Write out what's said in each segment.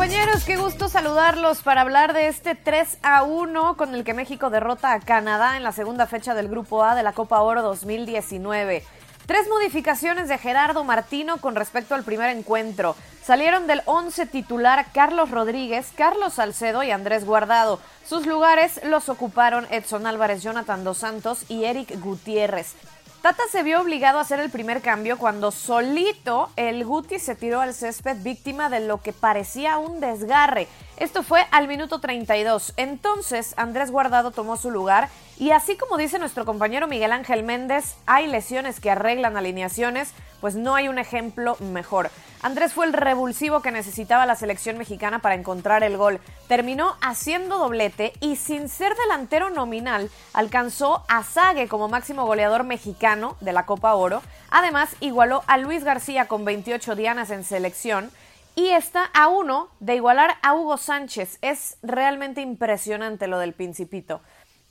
Compañeros, qué gusto saludarlos para hablar de este 3 a 1 con el que México derrota a Canadá en la segunda fecha del Grupo A de la Copa Oro 2019. Tres modificaciones de Gerardo Martino con respecto al primer encuentro. Salieron del 11 titular Carlos Rodríguez, Carlos Salcedo y Andrés Guardado. Sus lugares los ocuparon Edson Álvarez, Jonathan Dos Santos y Eric Gutiérrez. Tata se vio obligado a hacer el primer cambio cuando solito el Guti se tiró al césped víctima de lo que parecía un desgarre. Esto fue al minuto 32. Entonces Andrés Guardado tomó su lugar y así como dice nuestro compañero Miguel Ángel Méndez, hay lesiones que arreglan alineaciones, pues no hay un ejemplo mejor. Andrés fue el revulsivo que necesitaba la selección mexicana para encontrar el gol. Terminó haciendo doblete y sin ser delantero nominal alcanzó a Sague como máximo goleador mexicano de la Copa Oro. Además igualó a Luis García con 28 dianas en selección y está a uno de igualar a Hugo Sánchez. Es realmente impresionante lo del Principito.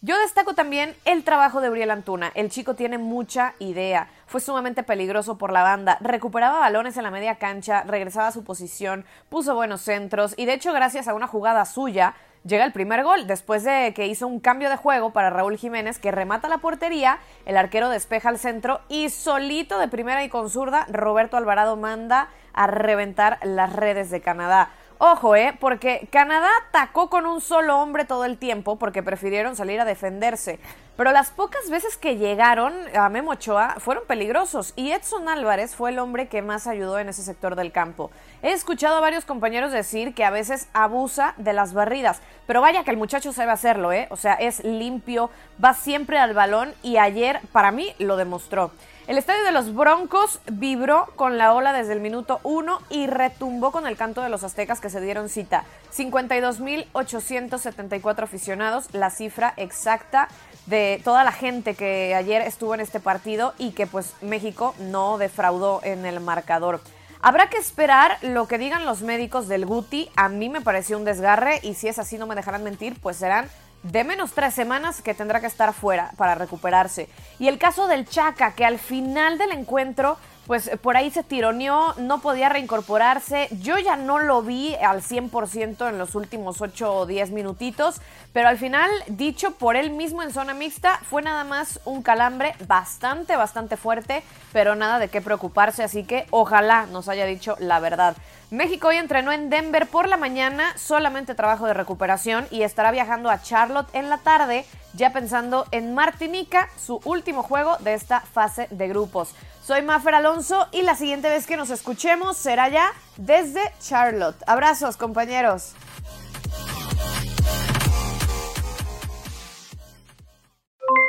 Yo destaco también el trabajo de Uriel Antuna. El chico tiene mucha idea. Fue sumamente peligroso por la banda. Recuperaba balones en la media cancha, regresaba a su posición, puso buenos centros y de hecho gracias a una jugada suya llega el primer gol después de que hizo un cambio de juego para Raúl Jiménez que remata la portería, el arquero despeja al centro y solito de primera y con zurda Roberto Alvarado manda a reventar las redes de Canadá. Ojo, ¿eh? Porque Canadá atacó con un solo hombre todo el tiempo porque prefirieron salir a defenderse. Pero las pocas veces que llegaron a Memo Ochoa fueron peligrosos y Edson Álvarez fue el hombre que más ayudó en ese sector del campo. He escuchado a varios compañeros decir que a veces abusa de las barridas, pero vaya que el muchacho sabe hacerlo, ¿eh? O sea, es limpio, va siempre al balón y ayer para mí lo demostró. El estadio de los Broncos vibró con la ola desde el minuto 1 y retumbó con el canto de los aztecas que se dieron cita. 52.874 aficionados, la cifra exacta de toda la gente que ayer estuvo en este partido y que pues México no defraudó en el marcador. Habrá que esperar lo que digan los médicos del Guti. A mí me pareció un desgarre y si es así no me dejarán mentir, pues serán de menos tres semanas que tendrá que estar fuera para recuperarse. Y el caso del Chaca, que al final del encuentro pues por ahí se tironeó, no podía reincorporarse. Yo ya no lo vi al 100% en los últimos 8 o 10 minutitos, pero al final, dicho por él mismo en zona mixta, fue nada más un calambre bastante, bastante fuerte, pero nada de qué preocuparse, así que ojalá nos haya dicho la verdad. México hoy entrenó en Denver por la mañana, solamente trabajo de recuperación y estará viajando a Charlotte en la tarde, ya pensando en Martinica, su último juego de esta fase de grupos. Soy Mafer Alonso y la siguiente vez que nos escuchemos será ya desde Charlotte. Abrazos, compañeros.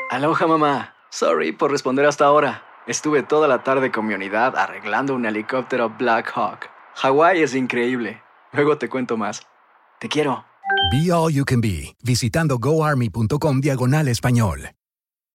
Aloha mamá. Sorry por responder hasta ahora. Estuve toda la tarde con mi unidad arreglando un helicóptero Black Hawk. Hawái es increíble. Luego te cuento más. Te quiero. Be All You Can Be, visitando goarmy.com diagonal español.